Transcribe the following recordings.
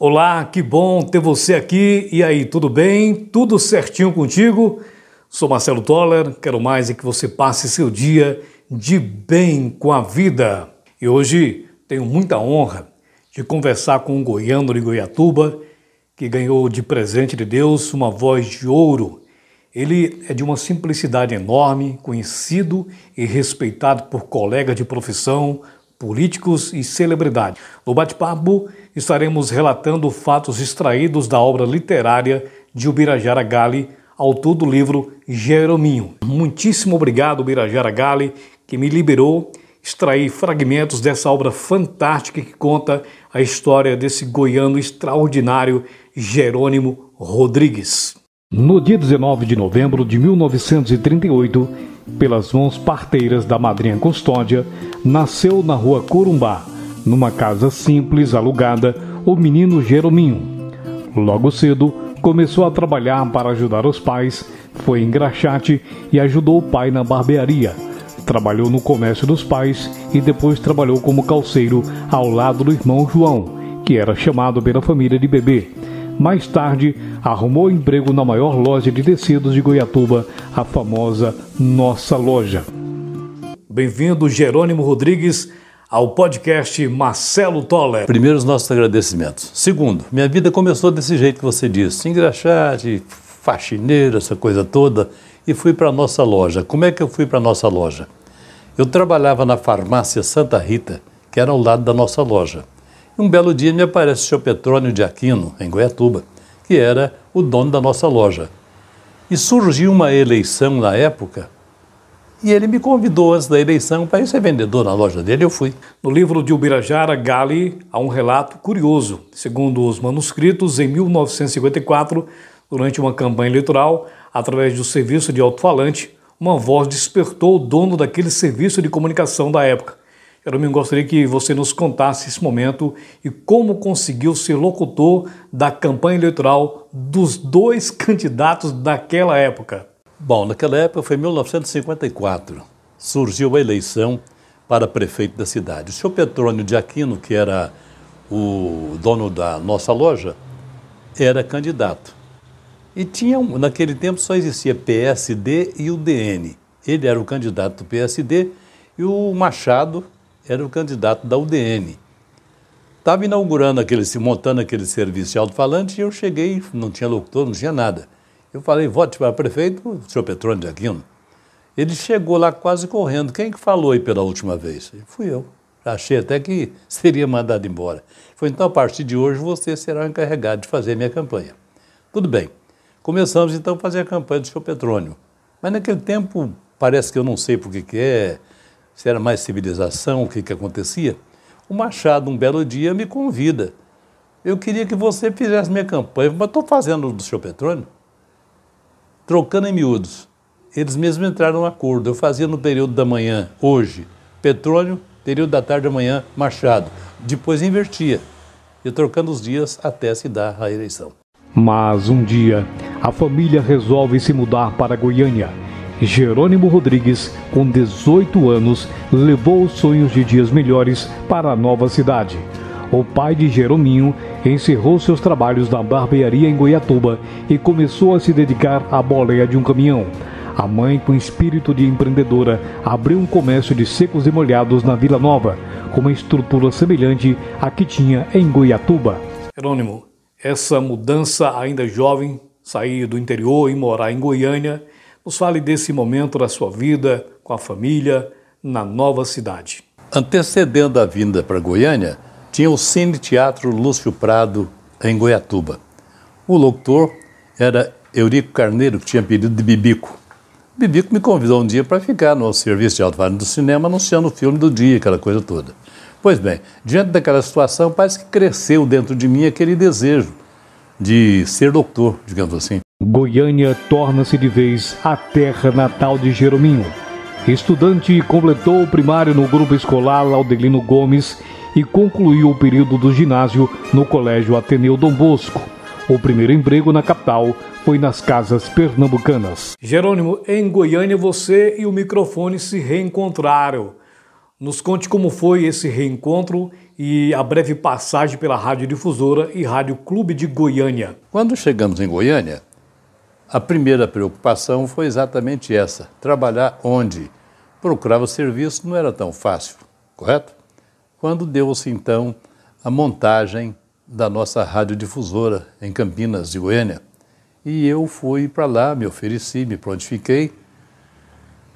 Olá, que bom ter você aqui. E aí, tudo bem? Tudo certinho contigo? Sou Marcelo Toller, quero mais é que você passe seu dia de bem com a vida. E hoje tenho muita honra de conversar com um goiano de Goiatuba que ganhou de presente de Deus uma voz de ouro. Ele é de uma simplicidade enorme, conhecido e respeitado por colegas de profissão, políticos e celebridades. No bate-papo, estaremos relatando fatos extraídos da obra literária de Ubirajara Gali, autor do livro Jerominho. Muitíssimo obrigado, Ubirajara Gali, que me liberou extrair fragmentos dessa obra fantástica que conta a história desse goiano extraordinário Jerônimo Rodrigues. No dia 19 de novembro de 1938, pelas mãos parteiras da madrinha custódia, nasceu na rua Corumbá, numa casa simples alugada, o menino Jerominho. Logo cedo, começou a trabalhar para ajudar os pais, foi engraxate e ajudou o pai na barbearia. Trabalhou no comércio dos pais e depois trabalhou como calceiro ao lado do irmão João, que era chamado pela família de bebê. Mais tarde, arrumou emprego na maior loja de tecidos de Goiatuba, a famosa Nossa Loja. Bem-vindo, Jerônimo Rodrigues, ao podcast Marcelo Toller. Primeiro, os nossos agradecimentos. Segundo, minha vida começou desse jeito que você disse, engraxate, faxineiro, essa coisa toda, e fui para a nossa loja. Como é que eu fui para a nossa loja? Eu trabalhava na farmácia Santa Rita, que era ao lado da nossa loja. Um belo dia me aparece o senhor Petrônio de Aquino, em Goiatuba, que era o dono da nossa loja. E surgiu uma eleição na época e ele me convidou antes da eleição para ser vendedor na loja dele, eu fui. No livro de Ubirajara, Gali, há um relato curioso. Segundo os manuscritos, em 1954, durante uma campanha eleitoral, através do serviço de alto-falante, uma voz despertou o dono daquele serviço de comunicação da época. Jerônimo, gostaria que você nos contasse esse momento e como conseguiu ser locutor da campanha eleitoral dos dois candidatos daquela época. Bom, naquela época foi 1954. Surgiu a eleição para prefeito da cidade. O senhor Petrônio de Aquino, que era o dono da nossa loja, era candidato. E tinha, naquele tempo só existia PSD e o DN. Ele era o candidato do PSD e o Machado era o candidato da UDN. Estava inaugurando aquele, montando aquele serviço de alto-falante e eu cheguei, não tinha locutor, não tinha nada. Eu falei, vote para prefeito, o senhor Petrônio de Aquino. Ele chegou lá quase correndo. Quem que falou aí pela última vez? Fui eu. Achei até que seria mandado embora. Foi então, a partir de hoje, você será o encarregado de fazer minha campanha. Tudo bem. Começamos então a fazer a campanha do senhor Petrônio. Mas naquele tempo, parece que eu não sei por que é, se era mais civilização, o que, que acontecia. O Machado, um belo dia, me convida. Eu queria que você fizesse minha campanha, mas estou fazendo do senhor Petrônio. Trocando em miúdos. Eles mesmos entraram no acordo. Eu fazia no período da manhã, hoje, Petrônio, período da tarde amanhã, Machado. Depois invertia. E trocando os dias até se dar a eleição. Mas um dia, a família resolve se mudar para Goiânia Jerônimo Rodrigues, com 18 anos, levou os sonhos de dias melhores para a nova cidade. O pai de Jerominho encerrou seus trabalhos na barbearia em Goiatuba e começou a se dedicar à boleia de um caminhão. A mãe, com espírito de empreendedora, abriu um comércio de secos e molhados na Vila Nova, com uma estrutura semelhante à que tinha em Goiatuba. Jerônimo, essa mudança ainda jovem, sair do interior e morar em Goiânia, nos fale desse momento da sua vida com a família na nova cidade. Antecedendo a vinda para Goiânia, tinha o Cine Teatro Lúcio Prado em Goiatuba. O locutor era Eurico Carneiro, que tinha pedido de Bibico. Bibico me convidou um dia para ficar no serviço de alto do cinema anunciando o filme do dia, aquela coisa toda. Pois bem, diante daquela situação, parece que cresceu dentro de mim aquele desejo de ser locutor, digamos assim. Goiânia torna-se de vez a terra natal de Jerominho. Estudante, completou o primário no grupo escolar Laudelino Gomes e concluiu o período do ginásio no Colégio Ateneu Dom Bosco. O primeiro emprego na capital foi nas casas pernambucanas. Jerônimo, em Goiânia você e o microfone se reencontraram. Nos conte como foi esse reencontro e a breve passagem pela Rádio Difusora e Rádio Clube de Goiânia. Quando chegamos em Goiânia, a primeira preocupação foi exatamente essa: trabalhar onde? Procurava serviço não era tão fácil, correto? Quando deu-se então a montagem da nossa radiodifusora em Campinas de Goiânia. E eu fui para lá, me ofereci, me prontifiquei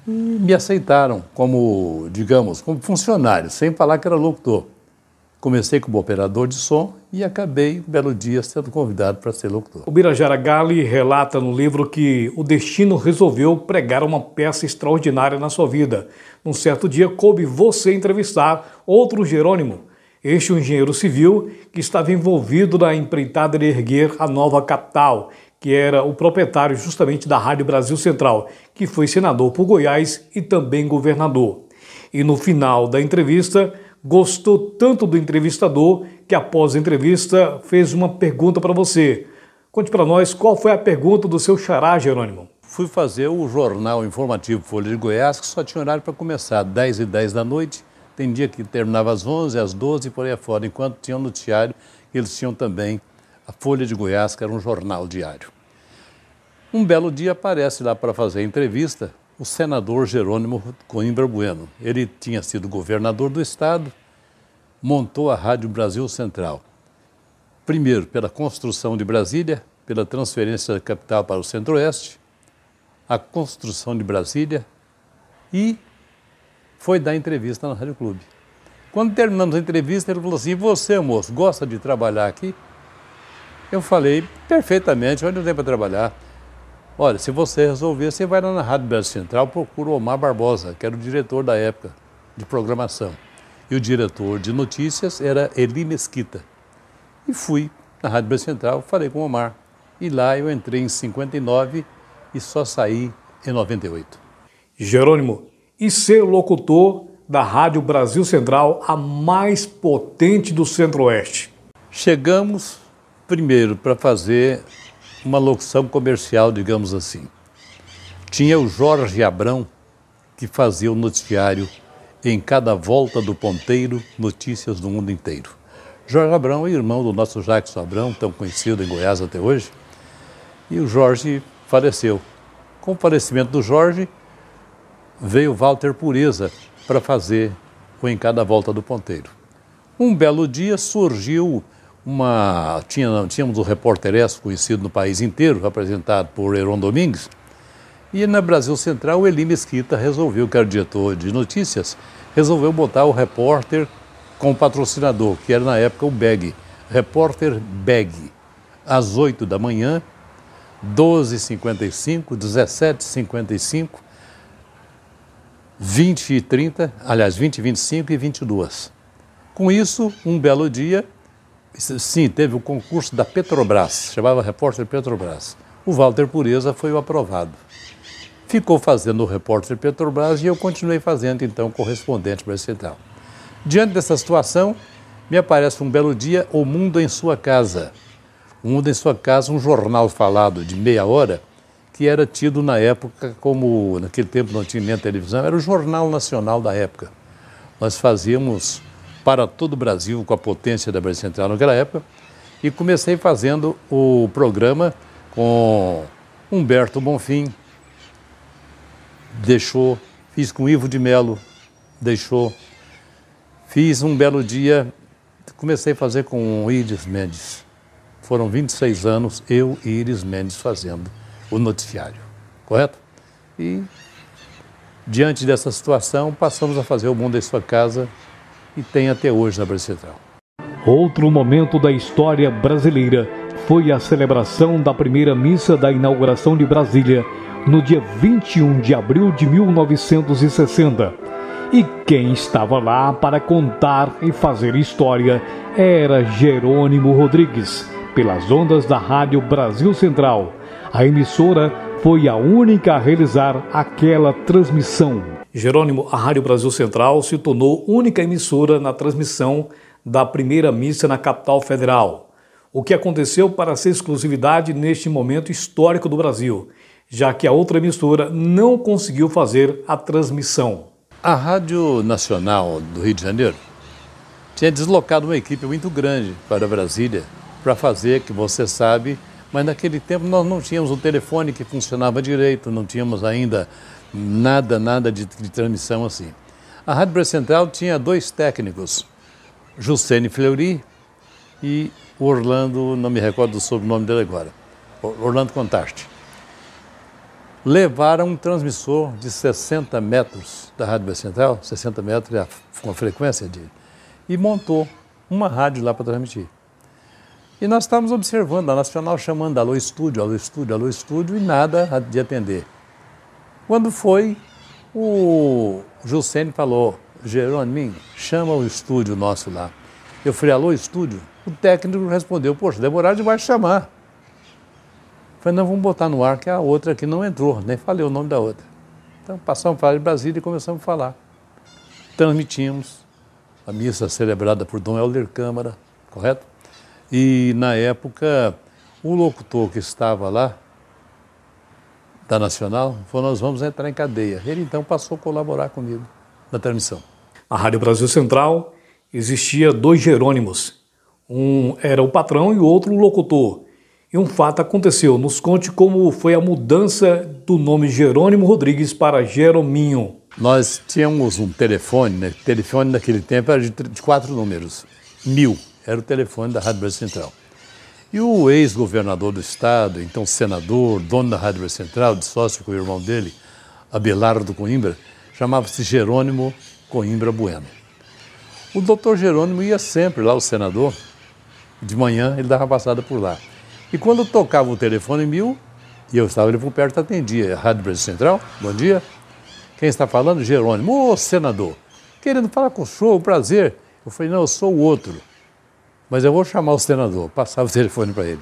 e me aceitaram como, digamos, como funcionário, sem falar que era locutor. Comecei como operador de som e acabei, um belo dia, sendo convidado para ser locutor. O Birajara Gali relata no livro que o destino resolveu pregar uma peça extraordinária na sua vida. Num certo dia, coube você entrevistar outro Jerônimo, este um engenheiro civil que estava envolvido na empreitada de erguer a nova capital, que era o proprietário justamente da Rádio Brasil Central, que foi senador por Goiás e também governador. E no final da entrevista, gostou tanto do entrevistador que, após a entrevista, fez uma pergunta para você. Conte para nós qual foi a pergunta do seu xará, Jerônimo. Fui fazer o jornal informativo Folha de Goiás, que só tinha horário para começar, 10 e 10 da noite. Tem dia que terminava às 11, às 12 e por aí afora. Enquanto tinha o um noticiário, eles tinham também a Folha de Goiás, que era um jornal diário. Um belo dia aparece lá para fazer a entrevista o senador Jerônimo Coimbra Bueno. Ele tinha sido governador do estado, montou a Rádio Brasil Central. Primeiro, pela construção de Brasília, pela transferência da capital para o Centro-Oeste, a construção de Brasília e foi dar entrevista na Rádio Clube. Quando terminamos a entrevista, ele falou assim: Você, moço, gosta de trabalhar aqui? Eu falei: Perfeitamente, onde eu tenho para trabalhar? Olha, se você resolver, você vai lá na Rádio Brasil Central, procura o Omar Barbosa, que era o diretor da época de programação. E o diretor de notícias era Eli Mesquita. E fui na Rádio Brasil Central, falei com o Omar. E lá eu entrei em 59 e só saí em 98. Jerônimo, e ser locutor da Rádio Brasil Central, a mais potente do Centro-Oeste? Chegamos primeiro para fazer uma locução comercial, digamos assim. Tinha o Jorge Abrão, que fazia o noticiário em cada volta do ponteiro, notícias do mundo inteiro. Jorge Abrão é irmão do nosso Jackson Abrão, tão conhecido em Goiás até hoje, e o Jorge faleceu. Com o falecimento do Jorge, veio Walter Pureza para fazer o Em Cada Volta do Ponteiro. Um belo dia surgiu uma. Tinha, tínhamos o Repórter conhecido no país inteiro, apresentado por Heron Domingues. E na Brasil Central, o Eli Mesquita resolveu, que era diretor de notícias, resolveu botar o repórter com patrocinador, que era na época o BEG, Repórter BEG, às 8 da manhã, 12h55, 17h55, 20 e 30, aliás, 20 e 25 e 22. Com isso, um belo dia, Sim, teve o concurso da Petrobras, chamava Repórter Petrobras. O Walter Pureza foi o aprovado. Ficou fazendo o Repórter Petrobras e eu continuei fazendo, então, correspondente para a Central. Diante dessa situação, me aparece um belo dia O Mundo em Sua Casa. O Mundo em Sua Casa, um jornal falado de meia hora, que era tido na época como, naquele tempo não tinha nem televisão, era o Jornal Nacional da época. Nós fazíamos para todo o Brasil com a potência da Brasil Central naquela época e comecei fazendo o programa com Humberto Bonfim, deixou, fiz com Ivo de Melo, deixou, fiz um belo dia, comecei a fazer com Iris Mendes. Foram 26 anos eu e Iris Mendes fazendo o noticiário, correto? E diante dessa situação, passamos a fazer o Mundo em Sua Casa e tem até hoje na Brasil Central. Outro momento da história brasileira foi a celebração da primeira missa da inauguração de Brasília, no dia 21 de abril de 1960. E quem estava lá para contar e fazer história era Jerônimo Rodrigues, pelas ondas da Rádio Brasil Central. A emissora foi a única a realizar aquela transmissão. Jerônimo, a Rádio Brasil Central se tornou única emissora na transmissão da primeira missa na capital federal. O que aconteceu para ser exclusividade neste momento histórico do Brasil, já que a outra emissora não conseguiu fazer a transmissão. A Rádio Nacional do Rio de Janeiro tinha deslocado uma equipe muito grande para Brasília para fazer, que você sabe, mas naquele tempo nós não tínhamos um telefone que funcionava direito, não tínhamos ainda nada, nada de, de transmissão assim. A Rádio Brasil Central tinha dois técnicos, Juscene Fleury e Orlando, não me recordo do sobrenome dele agora, Orlando Contaste. Levaram um transmissor de 60 metros da Rádio Brasil Central, 60 metros é com a frequência de, e montou uma rádio lá para transmitir. E nós estávamos observando a Nacional chamando alô estúdio, alô estúdio, alô estúdio e nada de atender. Quando foi, o Juscene falou, Jerônimo, chama o estúdio nosso lá. Eu falei, alô estúdio? O técnico respondeu, poxa, demorar demais chamar. Eu falei, não, vamos botar no ar que a outra aqui não entrou, nem falei o nome da outra. Então passamos a falar de Brasília e começamos a falar. Transmitimos a missa celebrada por Dom Helder Câmara, correto? E na época, o locutor que estava lá, da Nacional, falou: Nós vamos entrar em cadeia. Ele então passou a colaborar comigo na transmissão. Na Rádio Brasil Central existia dois Jerônimos. Um era o patrão e o outro o locutor. E um fato aconteceu. Nos conte como foi a mudança do nome Jerônimo Rodrigues para Jerominho. Nós tínhamos um telefone, né? O telefone naquele tempo era de, de quatro números. Mil era o telefone da Rádio Brasil Central. E o ex-governador do estado, então senador, dono da Rádio Central, de sócio com o irmão dele, Abelardo Coimbra, chamava-se Jerônimo Coimbra Bueno. O doutor Jerônimo ia sempre lá, o senador, de manhã ele dava passada por lá. E quando tocava o telefone mil, e eu estava ali por perto, atendia. Rádio Brasil Central, bom dia. Quem está falando? Jerônimo. Ô, senador, querendo falar com o senhor, prazer. Eu falei, não, eu sou o outro mas eu vou chamar o senador. Passava o telefone para ele.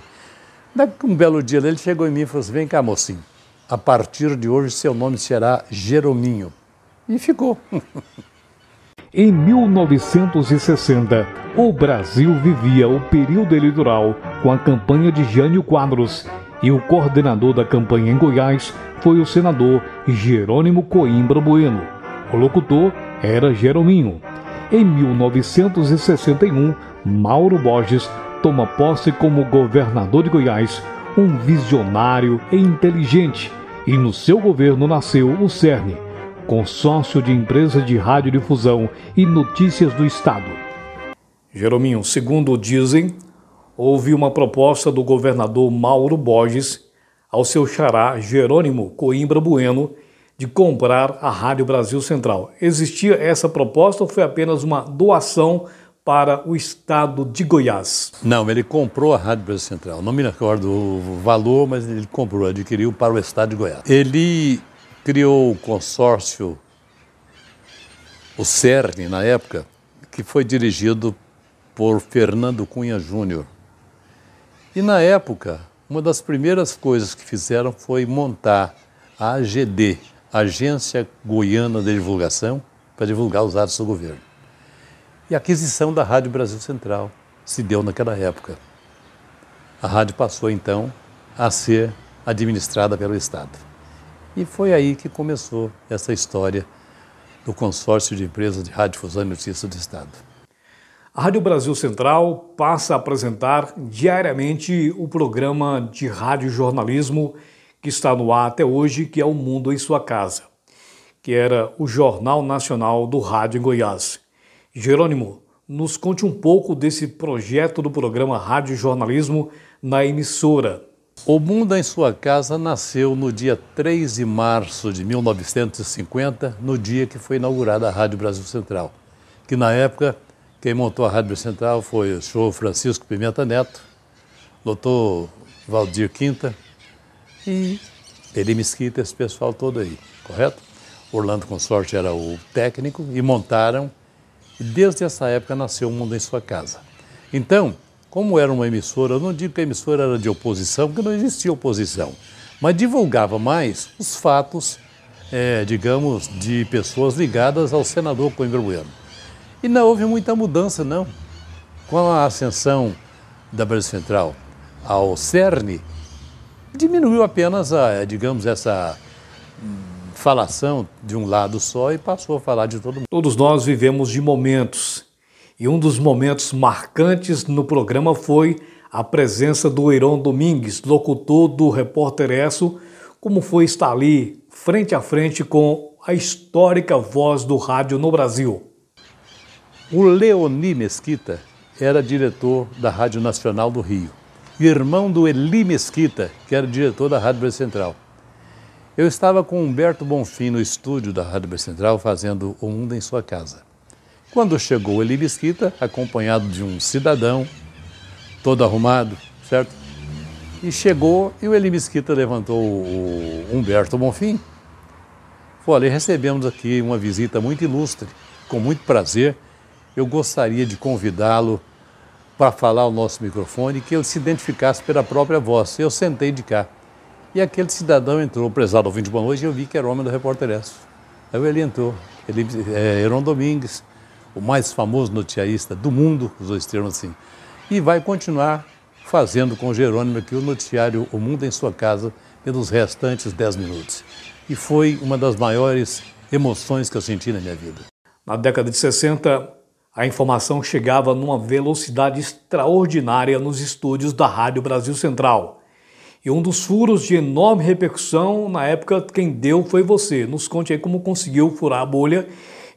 Um belo dia ele chegou em mim e falou assim: vem cá, mocinho, a partir de hoje seu nome será Jerominho. E ficou. em 1960, o Brasil vivia o período eleitoral com a campanha de Jânio Quadros e o coordenador da campanha em Goiás foi o senador Jerônimo Coimbra Bueno. O locutor era Jerominho. Em 1961, Mauro Borges toma posse como governador de Goiás, um visionário e inteligente, e no seu governo nasceu o CERN, Consórcio de Empresas de Radiodifusão e Notícias do Estado. Jerominho, segundo dizem, houve uma proposta do governador Mauro Borges ao seu xará Jerônimo Coimbra Bueno de comprar a Rádio Brasil Central. Existia essa proposta ou foi apenas uma doação para o estado de Goiás. Não, ele comprou a Rádio Brasil Central. Não me recordo o valor, mas ele comprou, adquiriu para o estado de Goiás. Ele criou o consórcio, o CERN, na época, que foi dirigido por Fernando Cunha Júnior. E na época, uma das primeiras coisas que fizeram foi montar a AGD, Agência Goiana de Divulgação, para divulgar os atos do governo. E a aquisição da Rádio Brasil Central se deu naquela época. A rádio passou então a ser administrada pelo Estado. E foi aí que começou essa história do consórcio de empresas de radiodifusão e notícias do Estado. A Rádio Brasil Central passa a apresentar diariamente o programa de rádio jornalismo que está no ar até hoje, que é O Mundo em Sua Casa, que era o Jornal Nacional do Rádio em Goiás. Jerônimo, nos conte um pouco desse projeto do programa Rádio Jornalismo na emissora. O Mundo em Sua Casa nasceu no dia 3 de março de 1950, no dia que foi inaugurada a Rádio Brasil Central. Que na época, quem montou a Rádio Central foi o senhor Francisco Pimenta Neto, doutor Valdir Quinta e Eli Mesquita, esse pessoal todo aí, correto? Orlando Consorte era o técnico e montaram e desde essa época nasceu o Mundo em Sua Casa. Então, como era uma emissora, eu não digo que a emissora era de oposição, porque não existia oposição, mas divulgava mais os fatos, é, digamos, de pessoas ligadas ao senador Coimbra Bueno. E não houve muita mudança, não. Com a ascensão da Brasil Central ao CERN, diminuiu apenas, a, digamos, essa falação de um lado só e passou a falar de todo mundo. Todos nós vivemos de momentos E um dos momentos marcantes no programa foi a presença do Heron Domingues, locutor do Repórter Esso, como foi estar ali frente a frente com a histórica voz do rádio no Brasil. O Leoni Mesquita era diretor da Rádio Nacional do Rio, irmão do Eli Mesquita, que era diretor da Rádio Brasil Central. Eu estava com Humberto Bonfim no estúdio da Rádio Central fazendo O Mundo em Sua Casa. Quando chegou Eli Mesquita, acompanhado de um cidadão, todo arrumado, certo? E chegou e o Eli Mesquita levantou o Humberto Bonfim. Falei, recebemos aqui uma visita muito ilustre, com muito prazer. Eu gostaria de convidá-lo para falar ao nosso microfone que ele se identificasse pela própria voz. Eu sentei de cá. E aquele cidadão entrou, prezado ouvinte, boa noite, e eu vi que era homem do repórter Esso. Aí ele entrou, ele, é, Heron Domingues, o mais famoso noticiarista do mundo, os dois termos assim, e vai continuar fazendo com Jerônimo aqui o noticiário O Mundo em Sua Casa pelos restantes 10 minutos. E foi uma das maiores emoções que eu senti na minha vida. Na década de 60, a informação chegava numa velocidade extraordinária nos estúdios da Rádio Brasil Central. E um dos furos de enorme repercussão, na época, quem deu foi você. Nos conte aí como conseguiu furar a bolha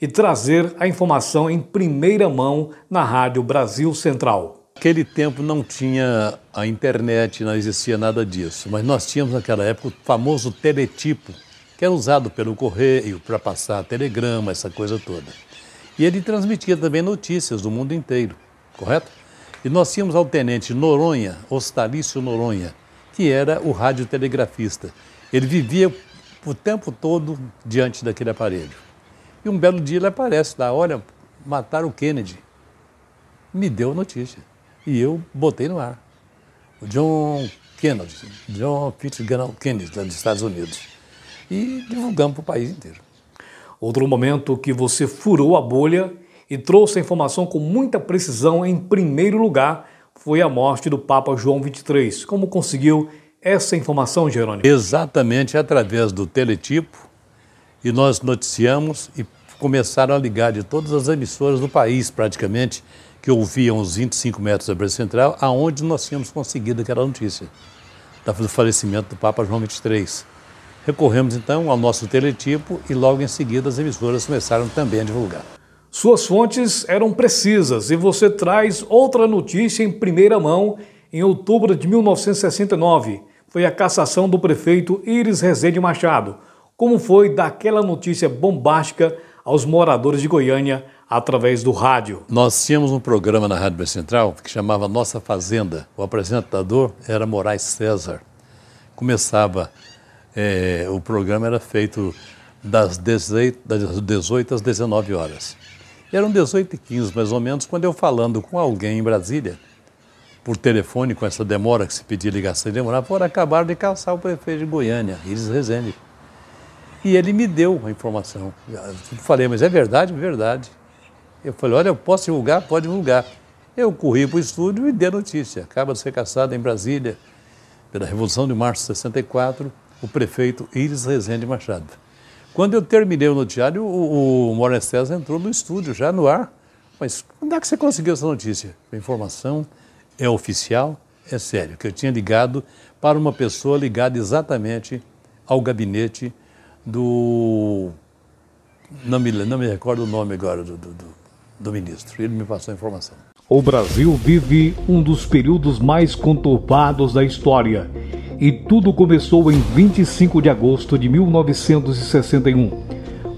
e trazer a informação em primeira mão na Rádio Brasil Central. Naquele tempo não tinha a internet, não existia nada disso, mas nós tínhamos naquela época o famoso teletipo, que era usado pelo correio para passar telegrama, essa coisa toda. E ele transmitia também notícias do mundo inteiro, correto? E nós tínhamos ao tenente Noronha, Ostalício Noronha, que era o radiotelegrafista. Ele vivia o tempo todo diante daquele aparelho. E um belo dia ele aparece lá, olha, mataram o Kennedy. Me deu a notícia. E eu botei no ar. O John Kennedy, John Fitzgerald Kennedy, dos Estados Unidos. E divulgamos para o país inteiro. Outro momento que você furou a bolha e trouxe a informação com muita precisão em primeiro lugar foi a morte do Papa João XXIII. Como conseguiu essa informação, Jerônimo? Exatamente através do teletipo e nós noticiamos e começaram a ligar de todas as emissoras do país, praticamente, que ouviam os 25 metros da Brasil Central, aonde nós tínhamos conseguido aquela notícia do falecimento do Papa João XXIII. Recorremos então ao nosso teletipo e logo em seguida as emissoras começaram também a divulgar. Suas fontes eram precisas e você traz outra notícia em primeira mão em outubro de 1969. Foi a cassação do prefeito Iris Rezende Machado como foi daquela notícia bombástica aos moradores de Goiânia através do rádio. Nós tínhamos um programa na Rádio Central que chamava Nossa Fazenda. O apresentador era Moraes César. Começava, é, o programa era feito das 18, das 18 às 19 horas. Eram 18 e 15 mais ou menos, quando eu falando com alguém em Brasília, por telefone, com essa demora que se pedia ligação e demorava, por acabar de calçar o prefeito de Goiânia, Iris Rezende. E ele me deu a informação. Eu falei, mas é verdade? Verdade. Eu falei, olha, eu posso divulgar? Pode divulgar. Eu corri para o estúdio e dei a notícia. Acaba de ser caçado em Brasília, pela Revolução de Março de 64, o prefeito Iris Rezende Machado. Quando eu terminei o noticiário, o, o César entrou no estúdio, já no ar. Mas onde é que você conseguiu essa notícia? A informação é oficial, é sério, que eu tinha ligado para uma pessoa ligada exatamente ao gabinete do. Não me, não me recordo o nome agora do, do, do ministro. Ele me passou a informação. O Brasil vive um dos períodos mais conturbados da história. E tudo começou em 25 de agosto de 1961,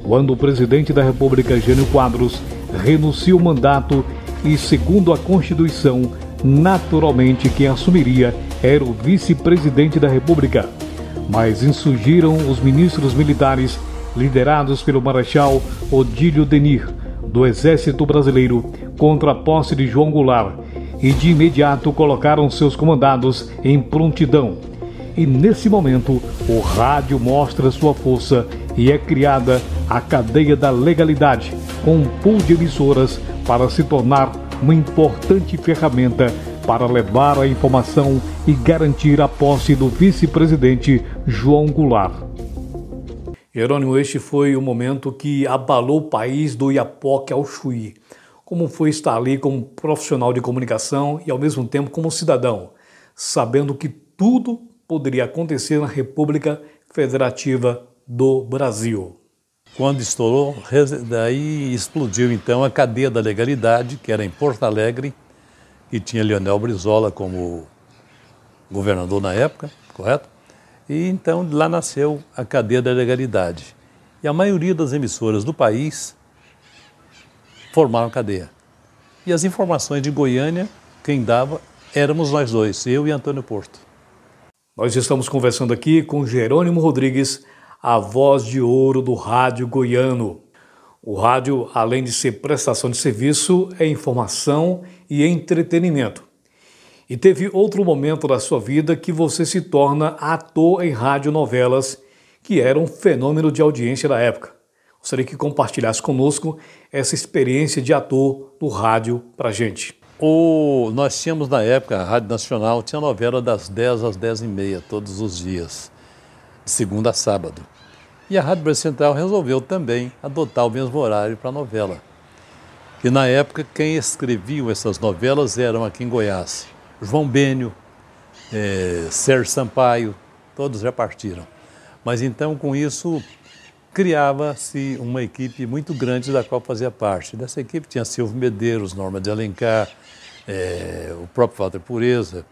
quando o presidente da República, Jânio Quadros, renuncia o mandato e, segundo a Constituição, naturalmente quem assumiria era o vice-presidente da República mas insurgiram os ministros militares liderados pelo Marechal Odílio Denir, do Exército Brasileiro, contra a posse de João Goulart e de imediato colocaram seus comandados em prontidão. E nesse momento, o rádio mostra sua força e é criada a cadeia da legalidade, com um pool de emissoras para se tornar uma importante ferramenta para levar a informação e garantir a posse do vice-presidente João Goulart. Jerônimo, este foi o momento que abalou o país do Iapoque ao Chuí. como foi estar ali como profissional de comunicação e ao mesmo tempo como cidadão, sabendo que tudo poderia acontecer na República Federativa do Brasil. Quando estourou, daí explodiu então a cadeia da legalidade, que era em Porto Alegre, que tinha Leonel Brizola como governador na época, correto? E então lá nasceu a cadeia da legalidade. E a maioria das emissoras do país formaram cadeia. E as informações de Goiânia, quem dava éramos nós dois, eu e Antônio Porto. Nós estamos conversando aqui com Jerônimo Rodrigues, a voz de ouro do rádio goiano. O rádio, além de ser prestação de serviço, é informação e entretenimento. E teve outro momento da sua vida que você se torna ator em radionovelas, que era um fenômeno de audiência da época. Gostaria que compartilhasse conosco essa experiência de ator no rádio para gente. O, nós tínhamos na época, a Rádio Nacional tinha novela das 10 às 10 e meia, todos os dias, de segunda a sábado. E a Rádio Brasil Central resolveu também adotar o mesmo horário para a novela. Que na época quem escrevia essas novelas eram aqui em Goiás João Bênio, é, Sérgio Sampaio, todos já partiram. Mas então, com isso, criava-se uma equipe muito grande da qual fazia parte. Dessa equipe tinha Silvio Medeiros, Norma de Alencar, é, o próprio Walter Pureza,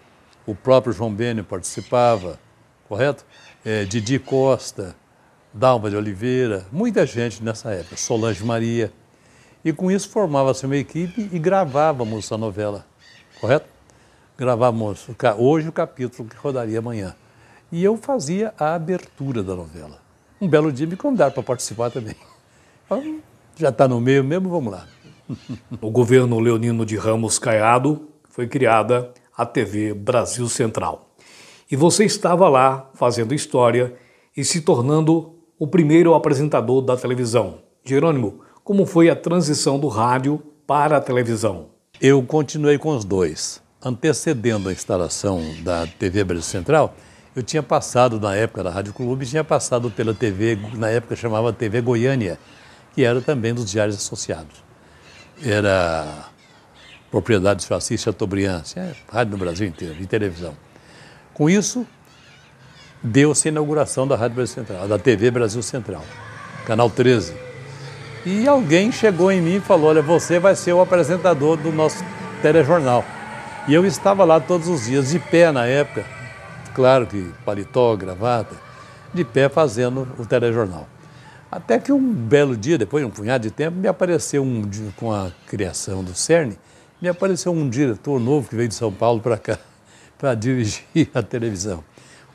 o próprio João Bênio participava, correto? É, Didi Costa, Dalma de Oliveira, muita gente nessa época, Solange Maria. E com isso formava-se uma equipe e gravávamos a novela, correto? gravávamos hoje o capítulo que rodaria amanhã. E eu fazia a abertura da novela. Um belo dia me convidaram para participar também. Então, já está no meio mesmo, vamos lá. No governo Leonino de Ramos Caiado foi criada a TV Brasil Central. E você estava lá fazendo história e se tornando o primeiro apresentador da televisão. Jerônimo, como foi a transição do rádio para a televisão? Eu continuei com os dois antecedendo a instalação da TV Brasil Central, eu tinha passado, na época da Rádio Clube, tinha passado pela TV, na época chamava TV Goiânia, que era também dos Diários Associados. Era propriedade de Francis Chateaubriand, é rádio no Brasil inteiro, de televisão. Com isso, deu-se a inauguração da Rádio Brasil Central, da TV Brasil Central, Canal 13. E alguém chegou em mim e falou, olha, você vai ser o apresentador do nosso telejornal. E eu estava lá todos os dias, de pé na época, claro que paletó, gravata, de pé fazendo o telejornal. Até que um belo dia, depois de um punhado de tempo, me apareceu um, com a criação do CERN, me apareceu um diretor novo que veio de São Paulo para cá, para dirigir a televisão.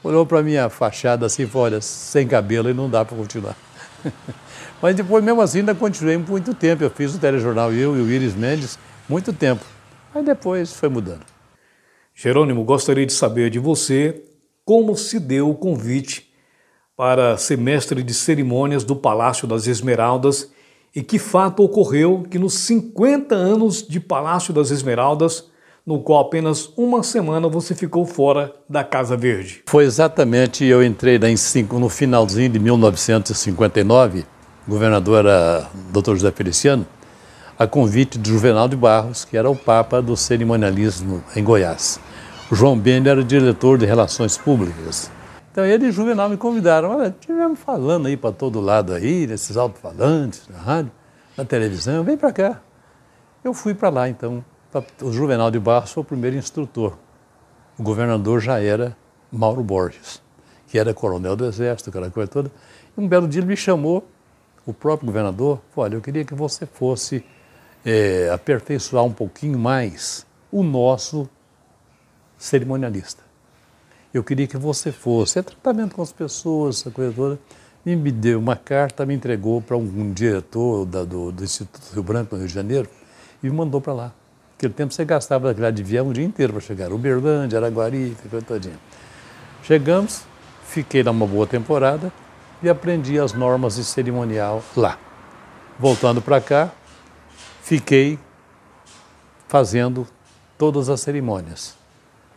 Olhou para minha fachada assim falou, olha, sem cabelo e não dá para continuar. Mas depois, mesmo assim, ainda continuei muito tempo. Eu fiz o telejornal, eu e o Iris Mendes, muito tempo. Aí depois foi mudando. Jerônimo, gostaria de saber de você como se deu o convite para ser mestre de cerimônias do Palácio das Esmeraldas e que fato ocorreu que nos 50 anos de Palácio das Esmeraldas, no qual apenas uma semana você ficou fora da Casa Verde. Foi exatamente, eu entrei no finalzinho de 1959, o governador era Dr. José Feliciano, a convite de Juvenal de Barros, que era o Papa do cerimonialismo em Goiás. João Bender era o diretor de Relações Públicas. Então ele e Juvenal me convidaram. Olha, estivemos falando aí para todo lado aí, nesses alto-falantes, na rádio, na televisão, vem para cá. Eu fui para lá, então. O Juvenal de Barros foi o primeiro instrutor. O governador já era Mauro Borges, que era coronel do Exército, aquela coisa toda. E um belo dia ele me chamou, o próprio governador, falou, olha, eu queria que você fosse é, aperfeiçoar um pouquinho mais o nosso cerimonialista. Eu queria que você fosse, é tratamento com as pessoas, essa coisa toda. E me deu uma carta, me entregou para um, diretor da, do, do, Instituto Rio Branco, no Rio de Janeiro, e me mandou para lá. Naquele tempo você gastava lá de viagem um dia inteiro para chegar. Uberlândia, Araguari, coisa todinha. Chegamos, fiquei lá uma boa temporada e aprendi as normas de cerimonial lá. Voltando para cá, fiquei fazendo todas as cerimônias.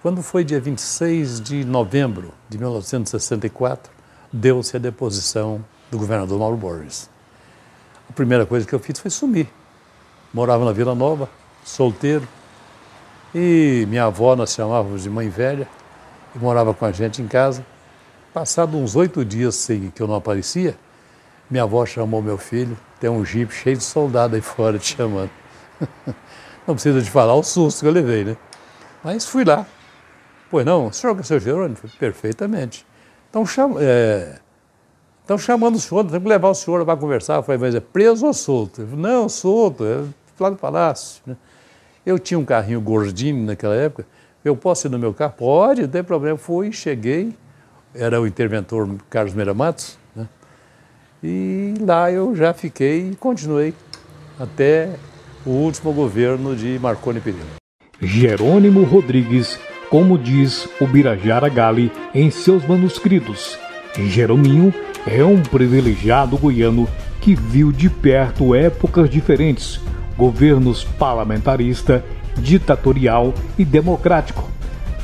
Quando foi dia 26 de novembro de 1964, deu-se a deposição do governador Mauro Borges. A primeira coisa que eu fiz foi sumir. morava na Vila Nova, solteiro. E minha avó, nós chamávamos de mãe velha, e morava com a gente em casa. Passado uns oito dias sem que eu não aparecia, minha avó chamou meu filho, tem um jipe cheio de soldado aí fora te chamando. Não precisa de falar o susto que eu levei, né? Mas fui lá. Pois não, senhor seu Jerônimo? Perfeitamente. Então, chama, é, estão chamando o senhor, tem que levar o senhor para conversar. Eu falei, mas é preso ou solto? Falei, não, solto, é lá do palácio. Né? Eu tinha um carrinho gordinho naquela época, eu posso ir no meu carro? Pode, não tem problema. Fui, cheguei, era o interventor Carlos Meira Matos, né? e lá eu já fiquei e continuei até o último governo de Marconi Perillo. Jerônimo Rodrigues, como diz o Birajara Gali em seus manuscritos, Jerominho é um privilegiado goiano que viu de perto épocas diferentes, governos parlamentarista, ditatorial e democrático.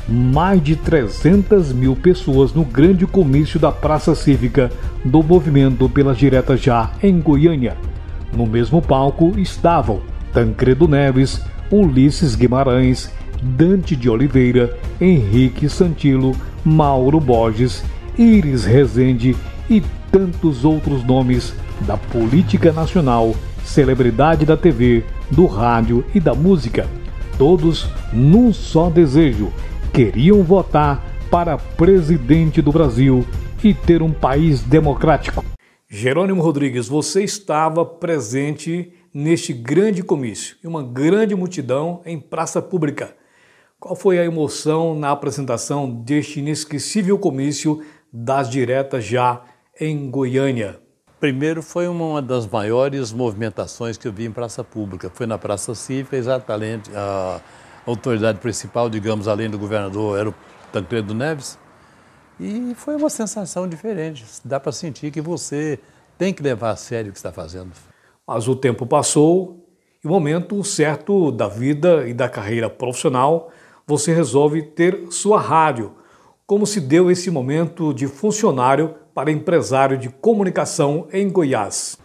Mais de 300 mil pessoas no grande comício da Praça Cívica do Movimento pelas Diretas Já em Goiânia. No mesmo palco estavam Tancredo Neves, Ulisses Guimarães, Dante de Oliveira, Henrique Santilo, Mauro Borges, Iris Rezende e tantos outros nomes da política nacional, celebridade da TV, do rádio e da música. Todos num só desejo: queriam votar para presidente do Brasil e ter um país democrático. Jerônimo Rodrigues, você estava presente neste grande comício e uma grande multidão em praça pública. Qual foi a emoção na apresentação deste inesquecível comício das diretas já em Goiânia? Primeiro foi uma das maiores movimentações que eu vi em praça pública. Foi na Praça Cívica, exatamente. A autoridade principal, digamos, além do governador, era o Tancredo Neves. E foi uma sensação diferente. Dá para sentir que você tem que levar a sério o que está fazendo. Mas o tempo passou e o momento certo da vida e da carreira profissional, você resolve ter sua rádio. Como se deu esse momento de funcionário para empresário de comunicação em Goiás?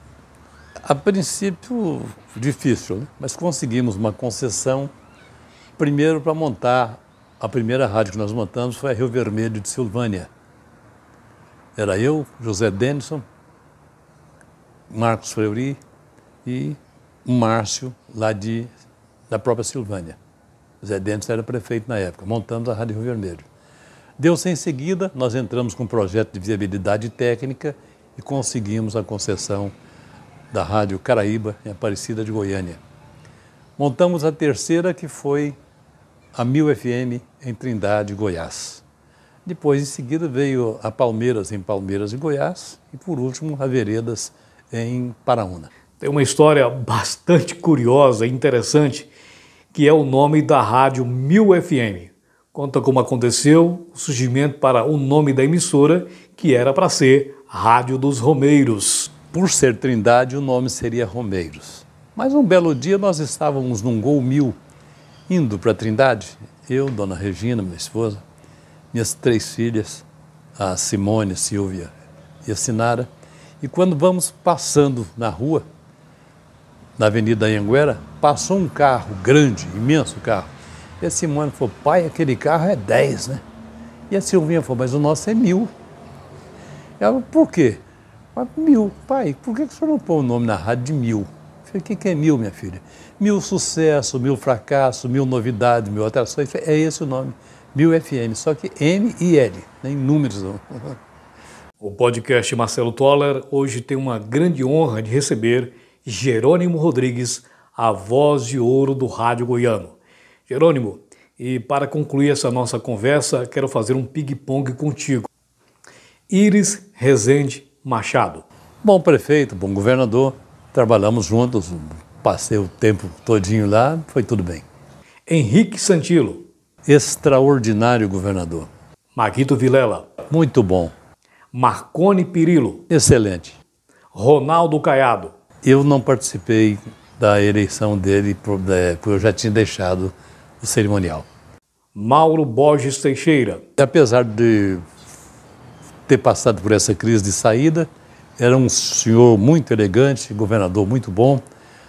A princípio, difícil, né? mas conseguimos uma concessão, primeiro para montar. A primeira rádio que nós montamos foi a Rio Vermelho de Silvânia. Era eu, José Denison, Marcos Fleury, e Márcio, lá de, da própria Silvânia. Zé Dentes era prefeito na época, montamos a Rádio Rio Vermelho. Deu-se em seguida, nós entramos com um projeto de viabilidade técnica e conseguimos a concessão da Rádio Caraíba, em Aparecida de Goiânia. Montamos a terceira, que foi a Mil FM, em Trindade, Goiás. Depois, em seguida, veio a Palmeiras, em Palmeiras e Goiás, e por último, a Veredas, em Paraúna. Tem uma história bastante curiosa e interessante, que é o nome da rádio Mil FM. Conta como aconteceu o surgimento para o nome da emissora, que era para ser Rádio dos Romeiros. Por ser Trindade, o nome seria Romeiros. Mas um belo dia nós estávamos num Gol Mil, indo para Trindade, eu, Dona Regina, minha esposa, minhas três filhas, a Simone, a Silvia e a Sinara, e quando vamos passando na rua, na Avenida Anhanguera, passou um carro grande, imenso carro. E a Simone falou, pai, aquele carro é 10, né? E a Silvinha falou, mas o nosso é mil. Ela, por quê? Mas, mil. Pai, por que, que o senhor não põe o nome na rádio de mil? Eu falei, o que, que é mil, minha filha? Mil sucesso, mil fracasso, mil novidades, mil atrações. É esse o nome. Mil FM, só que M e L, nem números não. O podcast Marcelo Toller hoje tem uma grande honra de receber Jerônimo Rodrigues, a voz de ouro do rádio goiano. Jerônimo, e para concluir essa nossa conversa, quero fazer um ping-pong contigo. Iris Rezende Machado. Bom prefeito, bom governador, trabalhamos juntos, passei o tempo todinho lá, foi tudo bem. Henrique Santilo. Extraordinário governador. Maguito Vilela. Muito bom. Marcone Pirillo. Excelente. Ronaldo Caiado. Eu não participei da eleição dele, porque eu já tinha deixado o cerimonial. Mauro Borges Teixeira. Apesar de ter passado por essa crise de saída, era um senhor muito elegante, governador muito bom,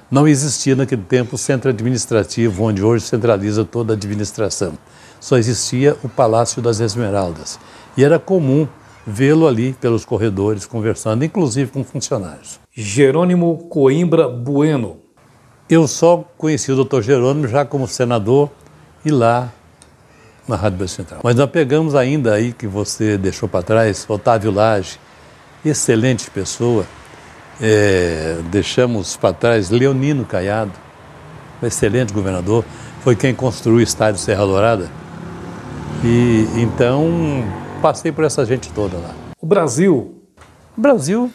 Não existia naquele tempo o centro administrativo, onde hoje centraliza toda a administração. Só existia o Palácio das Esmeraldas. E era comum vê-lo ali pelos corredores, conversando, inclusive com funcionários. Jerônimo Coimbra Bueno. Eu só conheci o doutor Jerônimo já como senador e lá na Rádio Brasil Central. Mas nós pegamos ainda aí que você deixou para trás, Otávio Lage, excelente pessoa. É, deixamos para trás Leonino Caiado, um excelente governador, foi quem construiu o estádio Serra Dourada. E então passei por essa gente toda lá. O Brasil. O Brasil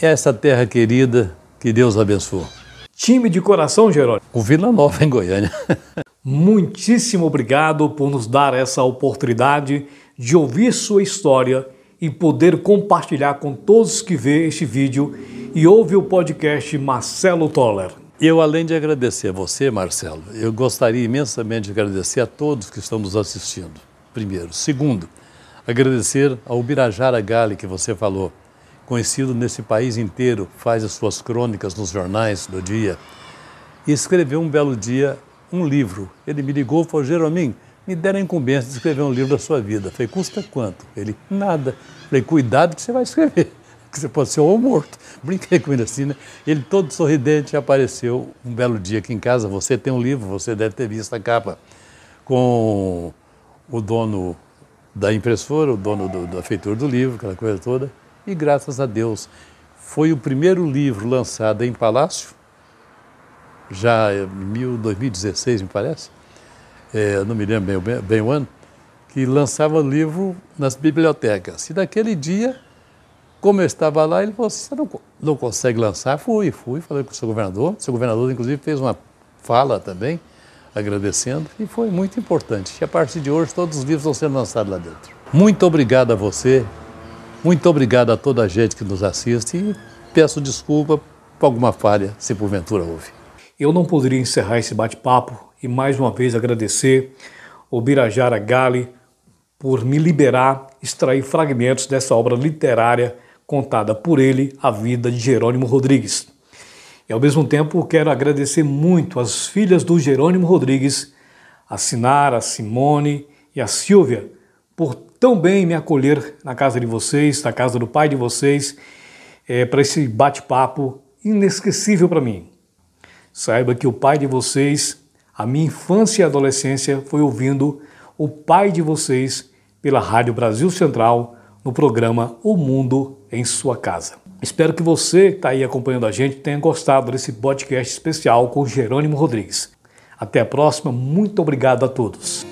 essa terra querida que Deus abençoou. Time de coração, Jerônimo. O Vila Nova em Goiânia. Muitíssimo obrigado por nos dar essa oportunidade de ouvir sua história e poder compartilhar com todos que vê este vídeo e ouve o podcast Marcelo Toller. Eu, além de agradecer a você, Marcelo, eu gostaria imensamente de agradecer a todos que estão nos assistindo. Primeiro. Segundo, agradecer ao Birajara Gali que você falou, conhecido nesse país inteiro, faz as suas crônicas nos jornais do dia, e escreveu um belo dia um livro. Ele me ligou e falou, Jeromin, me deram a incumbência de escrever um livro da sua vida. falei, custa quanto? Ele, nada. falei, cuidado que você vai escrever, que você pode ser ou morto. Brinquei com ele assim, né? Ele todo sorridente apareceu um belo dia aqui em casa. Você tem um livro, você deve ter visto a capa, com o dono da impressora, o dono do, da feitura do livro, aquela coisa toda. E graças a Deus, foi o primeiro livro lançado em Palácio, já em 2016, me parece, é, não me lembro bem, bem o ano, que lançava livro nas bibliotecas. E daquele dia, como eu estava lá, ele falou assim, você não, não consegue lançar? Fui, fui, falei com o seu governador. O seu governador, inclusive, fez uma fala também, agradecendo, e foi muito importante. E a partir de hoje, todos os livros vão ser lançados lá dentro. Muito obrigado a você, muito obrigado a toda a gente que nos assiste e peço desculpa por alguma falha, se porventura houve. Eu não poderia encerrar esse bate-papo e mais uma vez agradecer o Birajara Gali por me liberar, extrair fragmentos dessa obra literária contada por ele, A Vida de Jerônimo Rodrigues. E ao mesmo tempo quero agradecer muito as filhas do Jerônimo Rodrigues, a Sinara, a Simone e a Silvia, por tão bem me acolher na casa de vocês, na casa do pai de vocês, é, para esse bate-papo inesquecível para mim. Saiba que o pai de vocês, a minha infância e adolescência, foi ouvindo o pai de vocês pela Rádio Brasil Central no programa O Mundo em Sua Casa. Espero que você que está aí acompanhando a gente tenha gostado desse podcast especial com Jerônimo Rodrigues. Até a próxima, muito obrigado a todos.